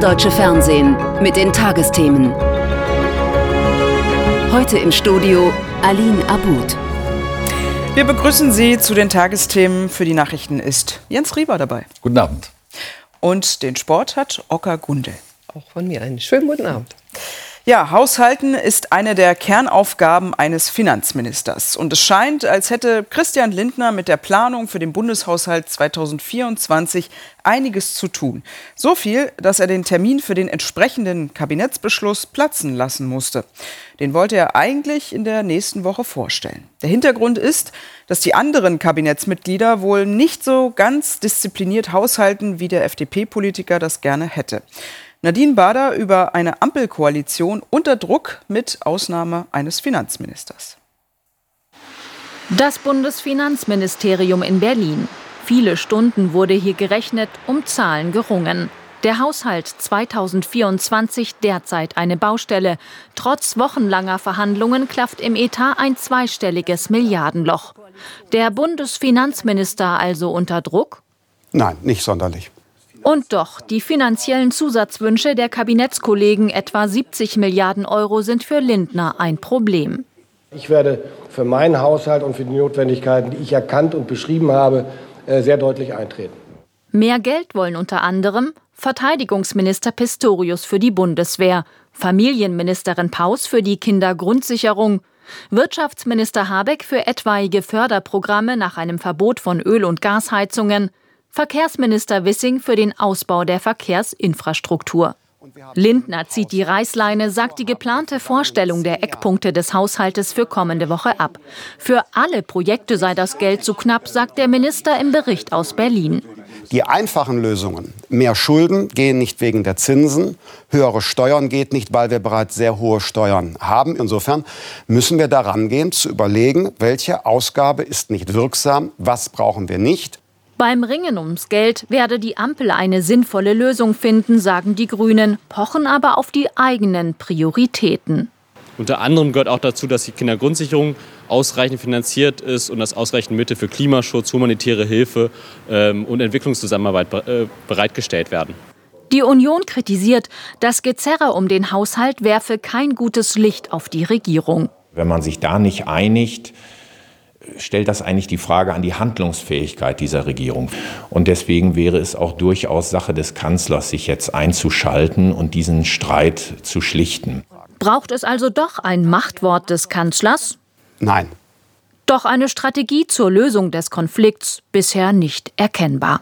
deutsche Fernsehen mit den Tagesthemen. Heute im Studio Aline Abud. Wir begrüßen Sie zu den Tagesthemen. Für die Nachrichten ist Jens Rieber dabei. Guten Abend. Und den Sport hat Ocker Gundel. Auch von mir einen schönen guten Abend. Ja, Haushalten ist eine der Kernaufgaben eines Finanzministers. Und es scheint, als hätte Christian Lindner mit der Planung für den Bundeshaushalt 2024 einiges zu tun. So viel, dass er den Termin für den entsprechenden Kabinettsbeschluss platzen lassen musste. Den wollte er eigentlich in der nächsten Woche vorstellen. Der Hintergrund ist, dass die anderen Kabinettsmitglieder wohl nicht so ganz diszipliniert haushalten, wie der FDP-Politiker das gerne hätte. Nadine Bader über eine Ampelkoalition unter Druck mit Ausnahme eines Finanzministers. Das Bundesfinanzministerium in Berlin. Viele Stunden wurde hier gerechnet, um Zahlen gerungen. Der Haushalt 2024 derzeit eine Baustelle. Trotz wochenlanger Verhandlungen klafft im Etat ein zweistelliges Milliardenloch. Der Bundesfinanzminister also unter Druck? Nein, nicht sonderlich. Und doch, die finanziellen Zusatzwünsche der Kabinettskollegen, etwa 70 Milliarden Euro, sind für Lindner ein Problem. Ich werde für meinen Haushalt und für die Notwendigkeiten, die ich erkannt und beschrieben habe, äh, sehr deutlich eintreten. Mehr Geld wollen unter anderem Verteidigungsminister Pistorius für die Bundeswehr, Familienministerin Paus für die Kindergrundsicherung, Wirtschaftsminister Habeck für etwaige Förderprogramme nach einem Verbot von Öl- und Gasheizungen, Verkehrsminister Wissing für den Ausbau der Verkehrsinfrastruktur. Lindner zieht die Reißleine, sagt die geplante Vorstellung der Eckpunkte des Haushaltes für kommende Woche ab. Für alle Projekte sei das Geld zu knapp, sagt der Minister im Bericht aus Berlin. Die einfachen Lösungen, mehr Schulden gehen nicht wegen der Zinsen, höhere Steuern geht nicht, weil wir bereits sehr hohe Steuern haben. Insofern müssen wir daran gehen, zu überlegen, welche Ausgabe ist nicht wirksam, was brauchen wir nicht. Beim Ringen ums Geld werde die Ampel eine sinnvolle Lösung finden, sagen die Grünen, pochen aber auf die eigenen Prioritäten. Unter anderem gehört auch dazu, dass die Kindergrundsicherung ausreichend finanziert ist und dass ausreichend Mittel für Klimaschutz, humanitäre Hilfe ähm, und Entwicklungszusammenarbeit äh, bereitgestellt werden. Die Union kritisiert, das Gezerre um den Haushalt werfe kein gutes Licht auf die Regierung. Wenn man sich da nicht einigt, stellt das eigentlich die Frage an die Handlungsfähigkeit dieser Regierung. Und deswegen wäre es auch durchaus Sache des Kanzlers, sich jetzt einzuschalten und diesen Streit zu schlichten. Braucht es also doch ein Machtwort des Kanzlers? Nein. Doch eine Strategie zur Lösung des Konflikts bisher nicht erkennbar.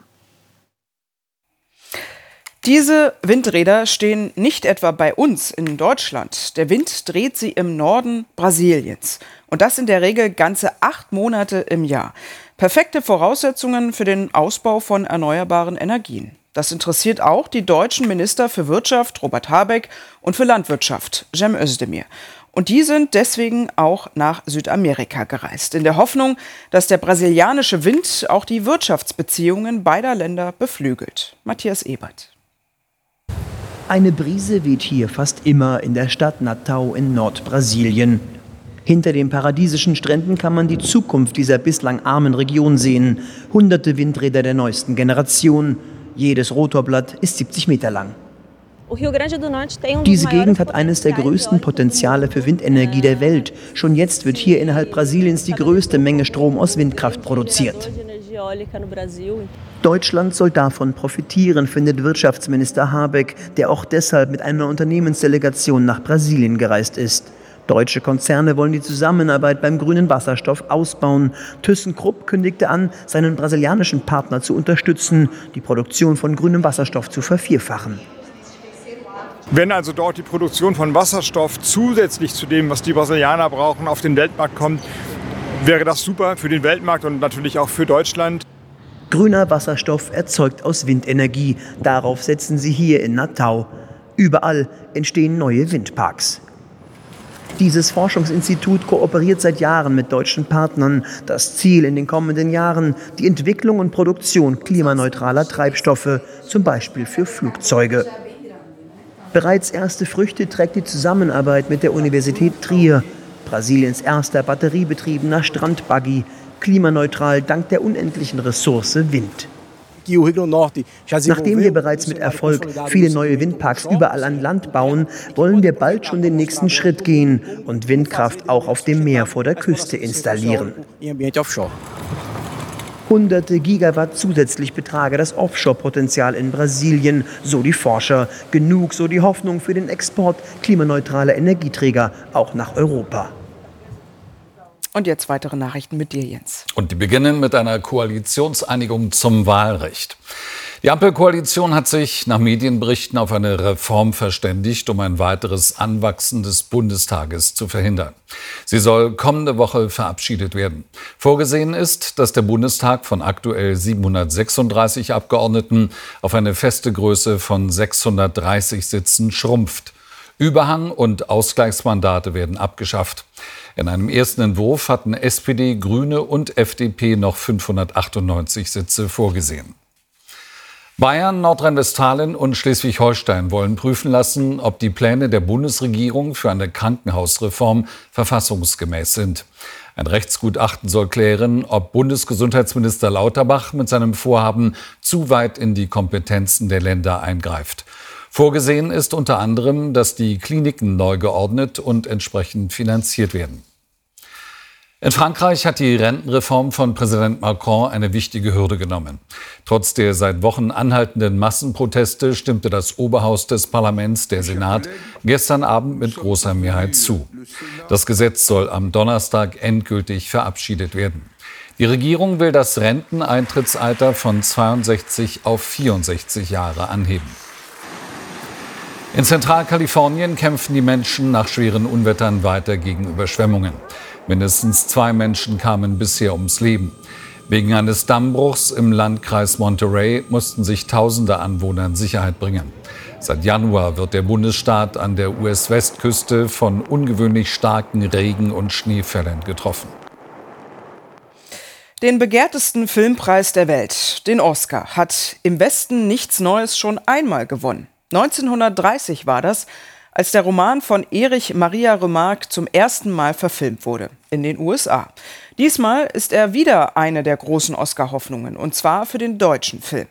Diese Windräder stehen nicht etwa bei uns in Deutschland. Der Wind dreht sie im Norden Brasiliens. Und das in der Regel ganze acht Monate im Jahr. Perfekte Voraussetzungen für den Ausbau von erneuerbaren Energien. Das interessiert auch die deutschen Minister für Wirtschaft, Robert Habeck, und für Landwirtschaft, Cem Özdemir. Und die sind deswegen auch nach Südamerika gereist, in der Hoffnung, dass der brasilianische Wind auch die Wirtschaftsbeziehungen beider Länder beflügelt. Matthias Ebert. Eine Brise weht hier fast immer in der Stadt Natal in Nordbrasilien. Hinter den paradiesischen Stränden kann man die Zukunft dieser bislang armen Region sehen. Hunderte Windräder der neuesten Generation. Jedes Rotorblatt ist 70 Meter lang. Diese Gegend hat eines der größten Potenziale für Windenergie der Welt. Schon jetzt wird hier innerhalb Brasiliens die größte Menge Strom aus Windkraft produziert. Deutschland soll davon profitieren, findet Wirtschaftsminister Habeck, der auch deshalb mit einer Unternehmensdelegation nach Brasilien gereist ist. Deutsche Konzerne wollen die Zusammenarbeit beim grünen Wasserstoff ausbauen. ThyssenKrupp kündigte an, seinen brasilianischen Partner zu unterstützen, die Produktion von grünem Wasserstoff zu vervierfachen. Wenn also dort die Produktion von Wasserstoff zusätzlich zu dem, was die Brasilianer brauchen, auf den Weltmarkt kommt, wäre das super für den Weltmarkt und natürlich auch für Deutschland. Grüner Wasserstoff erzeugt aus Windenergie. Darauf setzen sie hier in Natal. Überall entstehen neue Windparks. Dieses Forschungsinstitut kooperiert seit Jahren mit deutschen Partnern. Das Ziel in den kommenden Jahren die Entwicklung und Produktion klimaneutraler Treibstoffe, zum Beispiel für Flugzeuge. Bereits erste Früchte trägt die Zusammenarbeit mit der Universität Trier, Brasiliens erster batteriebetriebener Strandbuggy, klimaneutral dank der unendlichen Ressource Wind. Nachdem wir bereits mit Erfolg viele neue Windparks überall an Land bauen, wollen wir bald schon den nächsten Schritt gehen und Windkraft auch auf dem Meer vor der Küste installieren. Hunderte Gigawatt zusätzlich betrage das Offshore-Potenzial in Brasilien, so die Forscher. Genug, so die Hoffnung für den Export klimaneutraler Energieträger auch nach Europa. Und jetzt weitere Nachrichten mit dir, Jens. Und die beginnen mit einer Koalitionseinigung zum Wahlrecht. Die Ampelkoalition hat sich nach Medienberichten auf eine Reform verständigt, um ein weiteres Anwachsen des Bundestages zu verhindern. Sie soll kommende Woche verabschiedet werden. Vorgesehen ist, dass der Bundestag von aktuell 736 Abgeordneten auf eine feste Größe von 630 Sitzen schrumpft. Überhang und Ausgleichsmandate werden abgeschafft. In einem ersten Entwurf hatten SPD, Grüne und FDP noch 598 Sitze vorgesehen. Bayern, Nordrhein-Westfalen und Schleswig-Holstein wollen prüfen lassen, ob die Pläne der Bundesregierung für eine Krankenhausreform verfassungsgemäß sind. Ein Rechtsgutachten soll klären, ob Bundesgesundheitsminister Lauterbach mit seinem Vorhaben zu weit in die Kompetenzen der Länder eingreift. Vorgesehen ist unter anderem, dass die Kliniken neu geordnet und entsprechend finanziert werden. In Frankreich hat die Rentenreform von Präsident Macron eine wichtige Hürde genommen. Trotz der seit Wochen anhaltenden Massenproteste stimmte das Oberhaus des Parlaments, der Senat, gestern Abend mit großer Mehrheit zu. Das Gesetz soll am Donnerstag endgültig verabschiedet werden. Die Regierung will das Renteneintrittsalter von 62 auf 64 Jahre anheben. In Zentralkalifornien kämpfen die Menschen nach schweren Unwettern weiter gegen Überschwemmungen. Mindestens zwei Menschen kamen bisher ums Leben. Wegen eines Dammbruchs im Landkreis Monterey mussten sich tausende Anwohner in Sicherheit bringen. Seit Januar wird der Bundesstaat an der US-Westküste von ungewöhnlich starken Regen- und Schneefällen getroffen. Den begehrtesten Filmpreis der Welt, den Oscar, hat im Westen nichts Neues schon einmal gewonnen. 1930 war das, als der Roman von Erich Maria Remarque zum ersten Mal verfilmt wurde in den USA. Diesmal ist er wieder eine der großen Oscar-Hoffnungen, und zwar für den deutschen Film.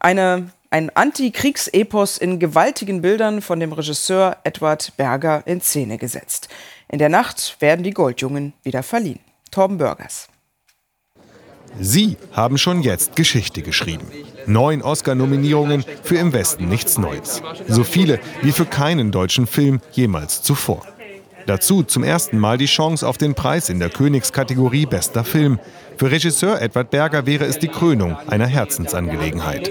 Eine, ein Antikriegsepos in gewaltigen Bildern von dem Regisseur Edward Berger in Szene gesetzt. In der Nacht werden die Goldjungen wieder verliehen. Torben Bürgers. Sie haben schon jetzt Geschichte geschrieben. Neun Oscar-Nominierungen für Im Westen nichts Neues. So viele wie für keinen deutschen Film jemals zuvor. Dazu zum ersten Mal die Chance auf den Preis in der Königskategorie Bester Film. Für Regisseur Edward Berger wäre es die Krönung einer Herzensangelegenheit.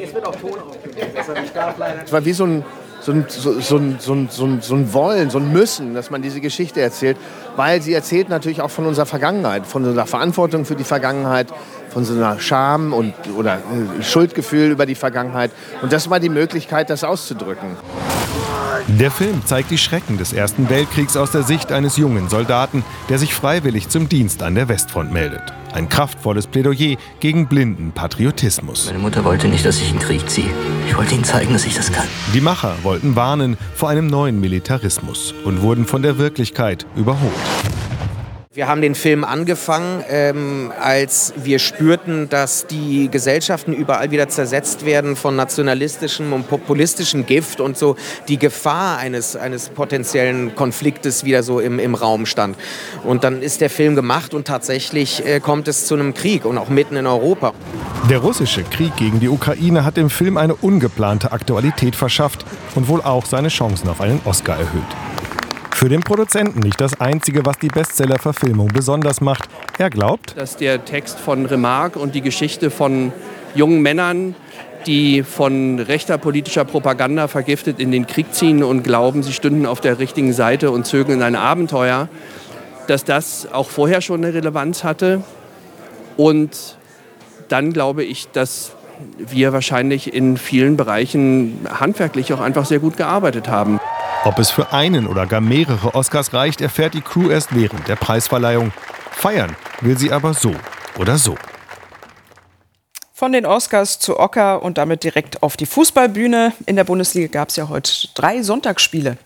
Es war wie so ein so ein, so, so, so, so, so ein Wollen, so ein Müssen, dass man diese Geschichte erzählt, weil sie erzählt natürlich auch von unserer Vergangenheit, von unserer Verantwortung für die Vergangenheit, von so einer Scham und, oder äh, Schuldgefühl über die Vergangenheit. Und das war die Möglichkeit, das auszudrücken. Der Film zeigt die Schrecken des Ersten Weltkriegs aus der Sicht eines jungen Soldaten, der sich freiwillig zum Dienst an der Westfront meldet. Ein kraftvolles Plädoyer gegen blinden Patriotismus. Meine Mutter wollte nicht, dass ich in den Krieg ziehe. Ich wollte ihnen zeigen, dass ich das kann. Die Macher wollten warnen vor einem neuen Militarismus und wurden von der Wirklichkeit überholt. Wir haben den Film angefangen, ähm, als wir spürten, dass die Gesellschaften überall wieder zersetzt werden von nationalistischem und populistischem Gift und so die Gefahr eines, eines potenziellen Konfliktes wieder so im, im Raum stand. Und dann ist der Film gemacht und tatsächlich äh, kommt es zu einem Krieg und auch mitten in Europa. Der russische Krieg gegen die Ukraine hat dem Film eine ungeplante Aktualität verschafft und wohl auch seine Chancen auf einen Oscar erhöht. Für den Produzenten nicht das Einzige, was die Bestseller-Verfilmung besonders macht. Er glaubt, dass der Text von Remarque und die Geschichte von jungen Männern, die von rechter politischer Propaganda vergiftet in den Krieg ziehen und glauben, sie stünden auf der richtigen Seite und zögeln ein Abenteuer, dass das auch vorher schon eine Relevanz hatte. Und dann glaube ich, dass wir wahrscheinlich in vielen Bereichen handwerklich auch einfach sehr gut gearbeitet haben. Ob es für einen oder gar mehrere Oscars reicht, erfährt die Crew erst während der Preisverleihung. Feiern will sie aber so oder so. Von den Oscars zu Ocker und damit direkt auf die Fußballbühne. In der Bundesliga gab es ja heute drei Sonntagsspiele.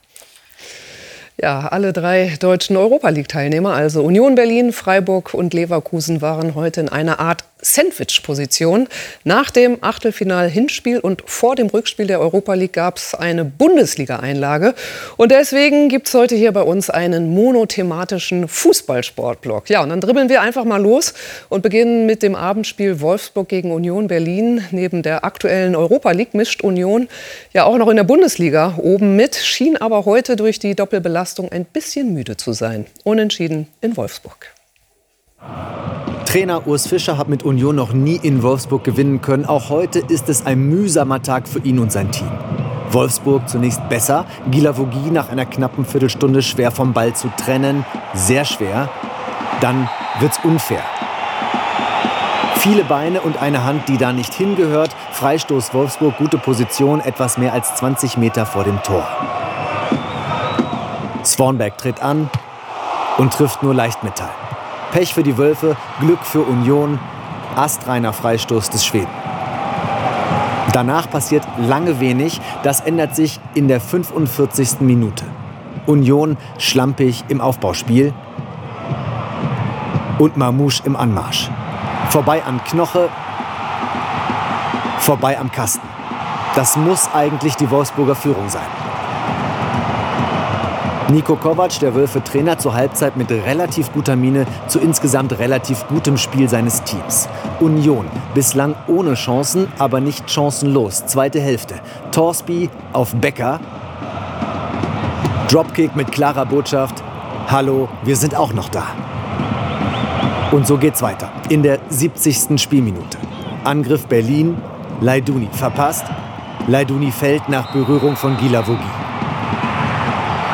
Ja, alle drei deutschen Europa League-Teilnehmer, also Union Berlin, Freiburg und Leverkusen, waren heute in einer Art Sandwich-Position. Nach dem Achtelfinal-Hinspiel und vor dem Rückspiel der Europa League gab es eine Bundesliga-Einlage. Und deswegen gibt es heute hier bei uns einen monothematischen Fußballsportblock. Ja, und dann dribbeln wir einfach mal los und beginnen mit dem Abendspiel Wolfsburg gegen Union Berlin. Neben der aktuellen Europa League mischt Union ja auch noch in der Bundesliga oben mit, schien aber heute durch die Doppelbelastung ein bisschen müde zu sein. Unentschieden in Wolfsburg. Trainer Urs Fischer hat mit Union noch nie in Wolfsburg gewinnen können. Auch heute ist es ein mühsamer Tag für ihn und sein Team. Wolfsburg zunächst besser, Gilavogi nach einer knappen Viertelstunde schwer vom Ball zu trennen, sehr schwer. Dann wird's unfair. Viele Beine und eine Hand, die da nicht hingehört. Freistoß Wolfsburg, gute Position, etwas mehr als 20 Meter vor dem Tor. Swanberg tritt an und trifft nur Leichtmetall. Pech für die Wölfe, Glück für Union, astreiner Freistoß des Schweden. Danach passiert lange wenig, das ändert sich in der 45. Minute. Union schlampig im Aufbauspiel und Mamouche im Anmarsch. Vorbei an Knoche, vorbei am Kasten. Das muss eigentlich die Wolfsburger Führung sein. Nico Kovac, der Wölfe-Trainer, zur Halbzeit mit relativ guter Miene zu insgesamt relativ gutem Spiel seines Teams. Union, bislang ohne Chancen, aber nicht chancenlos. Zweite Hälfte. Torsby auf Becker. Dropkick mit klarer Botschaft. Hallo, wir sind auch noch da. Und so geht's weiter. In der 70. Spielminute. Angriff Berlin. Leiduni verpasst. Leiduni fällt nach Berührung von Gilavogi.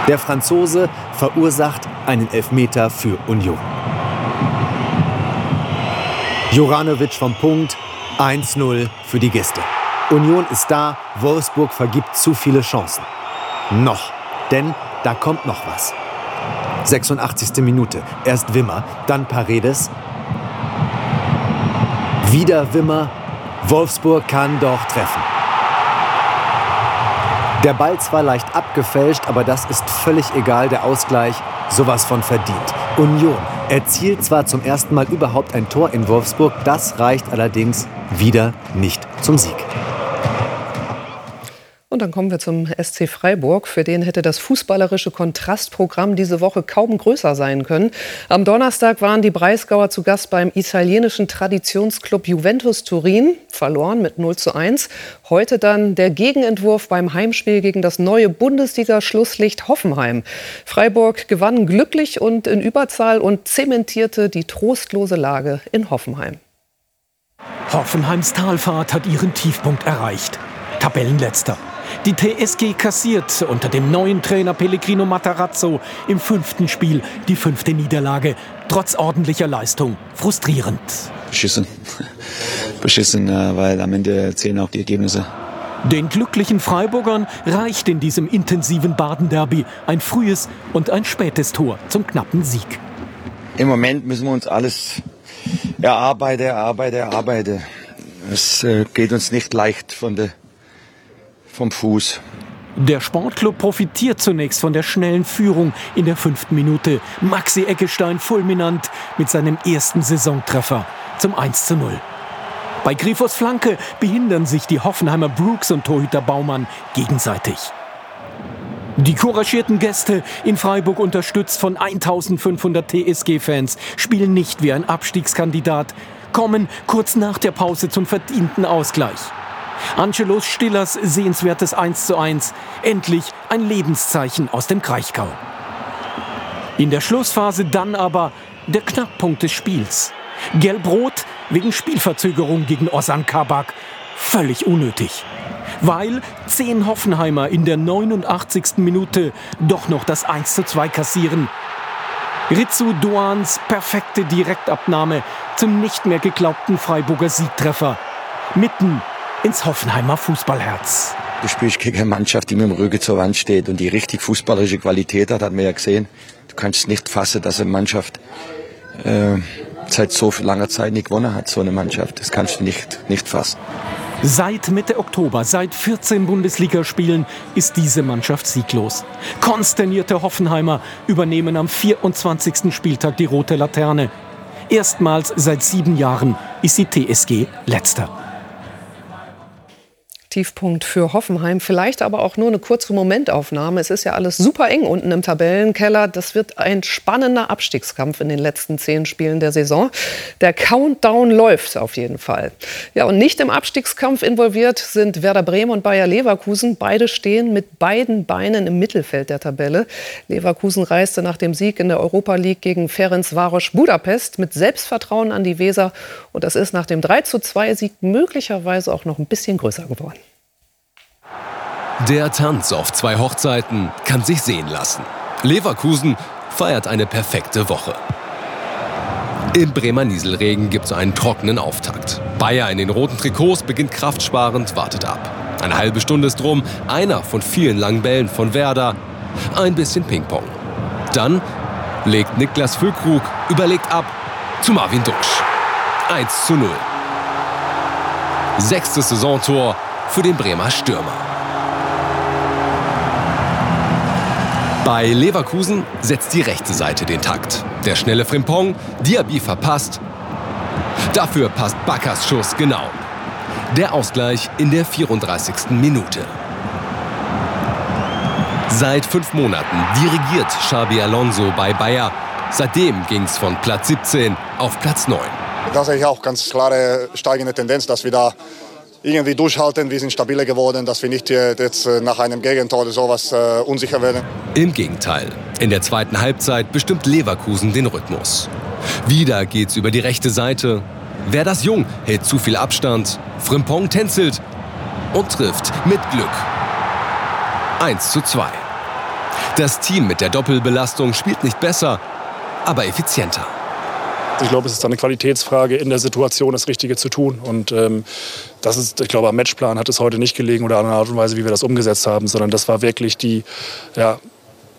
Der Franzose verursacht einen Elfmeter für Union. Joranovic vom Punkt 1-0 für die Gäste. Union ist da, Wolfsburg vergibt zu viele Chancen. Noch, denn da kommt noch was. 86. Minute. Erst Wimmer, dann Paredes. Wieder Wimmer. Wolfsburg kann doch treffen. Der Ball zwar leicht abgefälscht, aber das ist völlig egal. Der Ausgleich sowas von verdient. Union erzielt zwar zum ersten Mal überhaupt ein Tor in Wolfsburg, das reicht allerdings wieder nicht zum Sieg. Dann kommen wir zum SC Freiburg. Für den hätte das fußballerische Kontrastprogramm diese Woche kaum größer sein können. Am Donnerstag waren die Breisgauer zu Gast beim italienischen Traditionsclub Juventus Turin, verloren mit 0 zu 1. Heute dann der Gegenentwurf beim Heimspiel gegen das neue Bundesliga-Schlusslicht Hoffenheim. Freiburg gewann glücklich und in Überzahl und zementierte die trostlose Lage in Hoffenheim. Hoffenheims Talfahrt hat ihren Tiefpunkt erreicht. Tabellenletzter. Die TSG kassiert unter dem neuen Trainer Pellegrino Matarazzo im fünften Spiel die fünfte Niederlage. Trotz ordentlicher Leistung. Frustrierend. Beschissen. Beschissen, äh, weil am Ende zählen auch die Ergebnisse. Den glücklichen Freiburgern reicht in diesem intensiven Baden-Derby ein frühes und ein spätes Tor zum knappen Sieg. Im Moment müssen wir uns alles erarbeiten, erarbeiten, erarbeiten. Es äh, geht uns nicht leicht von der vom Fuß. Der Sportclub profitiert zunächst von der schnellen Führung in der fünften Minute. Maxi Eggestein fulminant mit seinem ersten Saisontreffer zum 1 zu 0. Bei Grifos Flanke behindern sich die Hoffenheimer Brooks und Torhüter Baumann gegenseitig. Die couragierten Gäste in Freiburg unterstützt von 1500 TSG-Fans spielen nicht wie ein Abstiegskandidat, kommen kurz nach der Pause zum verdienten Ausgleich. Angelos Stillers sehenswertes 1 zu 1. Endlich ein Lebenszeichen aus dem Kraichgau. In der Schlussphase dann aber der Knackpunkt des Spiels. Gelb-Rot wegen Spielverzögerung gegen Osan Kabak. Völlig unnötig. Weil zehn Hoffenheimer in der 89. Minute doch noch das 1 zu 2 kassieren. Ritsu Doans perfekte Direktabnahme zum nicht mehr geglaubten Freiburger Siegtreffer. Mitten ins Hoffenheimer Fußballherz. Du spielst gegen eine Mannschaft, die mit dem Rücken zur Wand steht und die richtig fußballerische Qualität hat, hat man ja gesehen. Du kannst nicht fassen, dass eine Mannschaft äh, seit so langer Zeit nicht gewonnen hat, so eine Mannschaft. Das kannst du nicht, nicht fassen. Seit Mitte Oktober, seit 14 Bundesligaspielen ist diese Mannschaft sieglos. Konsternierte Hoffenheimer übernehmen am 24. Spieltag die rote Laterne. Erstmals seit sieben Jahren ist die TSG letzter. Tiefpunkt für Hoffenheim. Vielleicht aber auch nur eine kurze Momentaufnahme. Es ist ja alles super eng unten im Tabellenkeller. Das wird ein spannender Abstiegskampf in den letzten zehn Spielen der Saison. Der Countdown läuft auf jeden Fall. Ja, und nicht im Abstiegskampf involviert sind Werder Bremen und Bayer Leverkusen. Beide stehen mit beiden Beinen im Mittelfeld der Tabelle. Leverkusen reiste nach dem Sieg in der Europa League gegen Ferencvaros Budapest mit Selbstvertrauen an die Weser. Und das ist nach dem 32 Sieg möglicherweise auch noch ein bisschen größer geworden. Der Tanz auf zwei Hochzeiten kann sich sehen lassen. Leverkusen feiert eine perfekte Woche. Im Bremer Nieselregen gibt es einen trockenen Auftakt. Bayer in den roten Trikots beginnt kraftsparend, wartet ab. Eine halbe Stunde ist rum, einer von vielen langen Bällen von Werder. Ein bisschen Ping-Pong. Dann legt Niklas Füllkrug, überlegt ab zu Marvin Duksch. 1 zu 0. Sechstes Saisontor für den Bremer Stürmer. Bei Leverkusen setzt die rechte Seite den Takt. Der schnelle Frimpong, Diaby verpasst. Dafür passt Bakkers Schuss genau. Der Ausgleich in der 34. Minute. Seit fünf Monaten dirigiert Xabi Alonso bei Bayer. Seitdem ging es von Platz 17 auf Platz 9. Da sehe ich auch ganz klare steigende Tendenz, dass wir da irgendwie durchhalten. Wir sind stabiler geworden, dass wir nicht jetzt äh, nach einem Gegentor oder sowas äh, unsicher werden. Im Gegenteil. In der zweiten Halbzeit bestimmt Leverkusen den Rhythmus. Wieder geht's über die rechte Seite. Wer das Jung hält zu viel Abstand. Frimpong tänzelt und trifft mit Glück. 1 zu 2. Das Team mit der Doppelbelastung spielt nicht besser, aber effizienter. Ich glaube, es ist eine Qualitätsfrage, in der Situation das Richtige zu tun. Und ähm, das ist, ich glaube, am Matchplan hat es heute nicht gelegen oder an der Art und Weise, wie wir das umgesetzt haben, sondern das war wirklich die ja,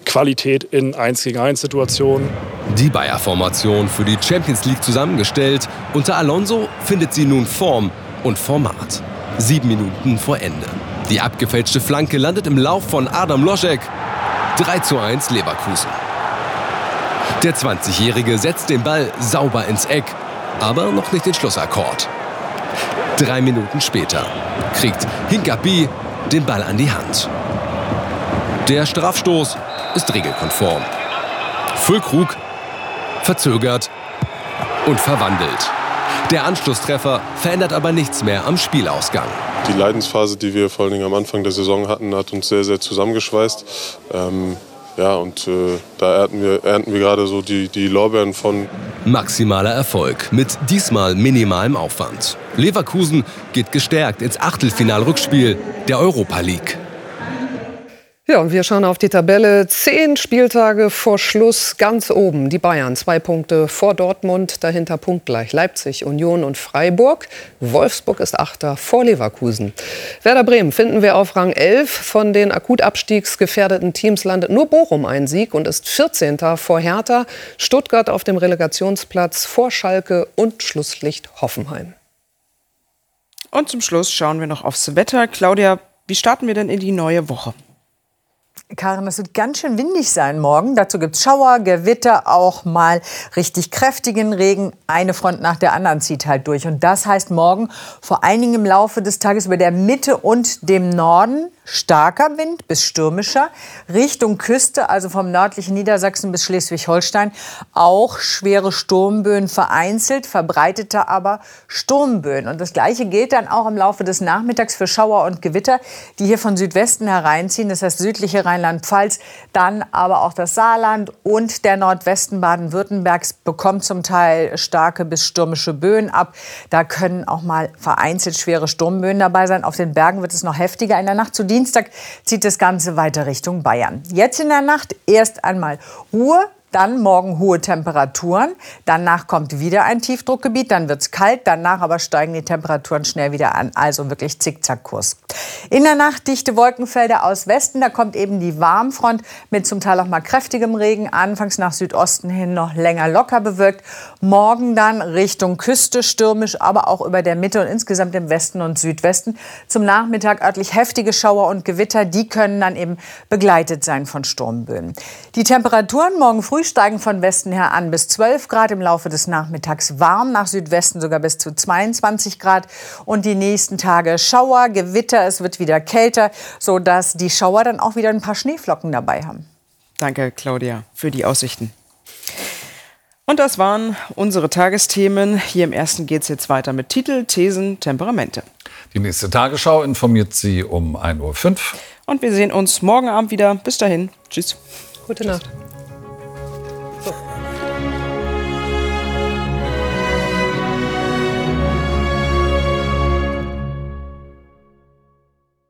Qualität in 1 gegen 1 Situationen. Die Bayer-Formation für die Champions League zusammengestellt. Unter Alonso findet sie nun Form und Format. Sieben Minuten vor Ende. Die abgefälschte Flanke landet im Lauf von Adam Loschek. 3 zu 1 Leverkusen. Der 20-Jährige setzt den Ball sauber ins Eck, aber noch nicht den Schlussakkord. Drei Minuten später kriegt Hinkapi den Ball an die Hand. Der Strafstoß ist regelkonform. Füllkrug verzögert und verwandelt. Der Anschlusstreffer verändert aber nichts mehr am Spielausgang. Die Leidensphase, die wir vor allem am Anfang der Saison hatten, hat uns sehr, sehr zusammengeschweißt. Ähm, ja, und äh, da ernten wir, ernten wir gerade so die, die Lorbeeren von. Maximaler Erfolg mit diesmal minimalem Aufwand. Leverkusen geht gestärkt ins Achtelfinalrückspiel der Europa League. Ja, und wir schauen auf die Tabelle. Zehn Spieltage vor Schluss ganz oben. Die Bayern, zwei Punkte vor Dortmund, dahinter punktgleich Leipzig, Union und Freiburg. Wolfsburg ist Achter vor Leverkusen. Werder Bremen finden wir auf Rang 11. Von den akut abstiegsgefährdeten Teams landet nur Bochum einen Sieg und ist 14. vor Hertha. Stuttgart auf dem Relegationsplatz vor Schalke und Schlusslicht Hoffenheim. Und zum Schluss schauen wir noch aufs Wetter. Claudia, wie starten wir denn in die neue Woche? Karin, es wird ganz schön windig sein morgen. Dazu gibt es Schauer, Gewitter, auch mal richtig kräftigen Regen. Eine Front nach der anderen zieht halt durch. Und das heißt morgen vor allen Dingen im Laufe des Tages über der Mitte und dem Norden starker Wind bis stürmischer. Richtung Küste, also vom nördlichen Niedersachsen bis Schleswig-Holstein, auch schwere Sturmböen vereinzelt, verbreitete aber Sturmböen. Und das Gleiche gilt dann auch im Laufe des Nachmittags für Schauer und Gewitter, die hier von Südwesten hereinziehen. Das heißt südliche Rheinland-Pfalz, dann aber auch das Saarland und der Nordwesten Baden-Württembergs bekommt zum Teil starke bis stürmische Böen ab. Da können auch mal vereinzelt schwere Sturmböen dabei sein. Auf den Bergen wird es noch heftiger in der Nacht zu Dienstag zieht das Ganze weiter Richtung Bayern. Jetzt in der Nacht erst einmal Ruhe, dann morgen hohe Temperaturen. Danach kommt wieder ein Tiefdruckgebiet, dann wird es kalt. Danach aber steigen die Temperaturen schnell wieder an. Also wirklich Zickzackkurs. In der Nacht dichte Wolkenfelder aus Westen. Da kommt eben die Warmfront mit zum Teil auch mal kräftigem Regen. Anfangs nach Südosten hin noch länger locker bewölkt. Morgen dann Richtung Küste stürmisch, aber auch über der Mitte und insgesamt im Westen und Südwesten. Zum Nachmittag örtlich heftige Schauer und Gewitter. Die können dann eben begleitet sein von Sturmböen. Die Temperaturen morgen früh steigen von Westen her an bis 12 Grad. Im Laufe des Nachmittags warm, nach Südwesten sogar bis zu 22 Grad. Und die nächsten Tage Schauer, Gewitter. Es wird wieder kälter, sodass die Schauer dann auch wieder ein paar Schneeflocken dabei haben. Danke, Claudia, für die Aussichten. Und das waren unsere Tagesthemen. Hier im ersten geht es jetzt weiter mit Titel, Thesen, Temperamente. Die nächste Tagesschau informiert Sie um 1.05 Uhr. Und wir sehen uns morgen Abend wieder. Bis dahin. Tschüss. Gute Nacht.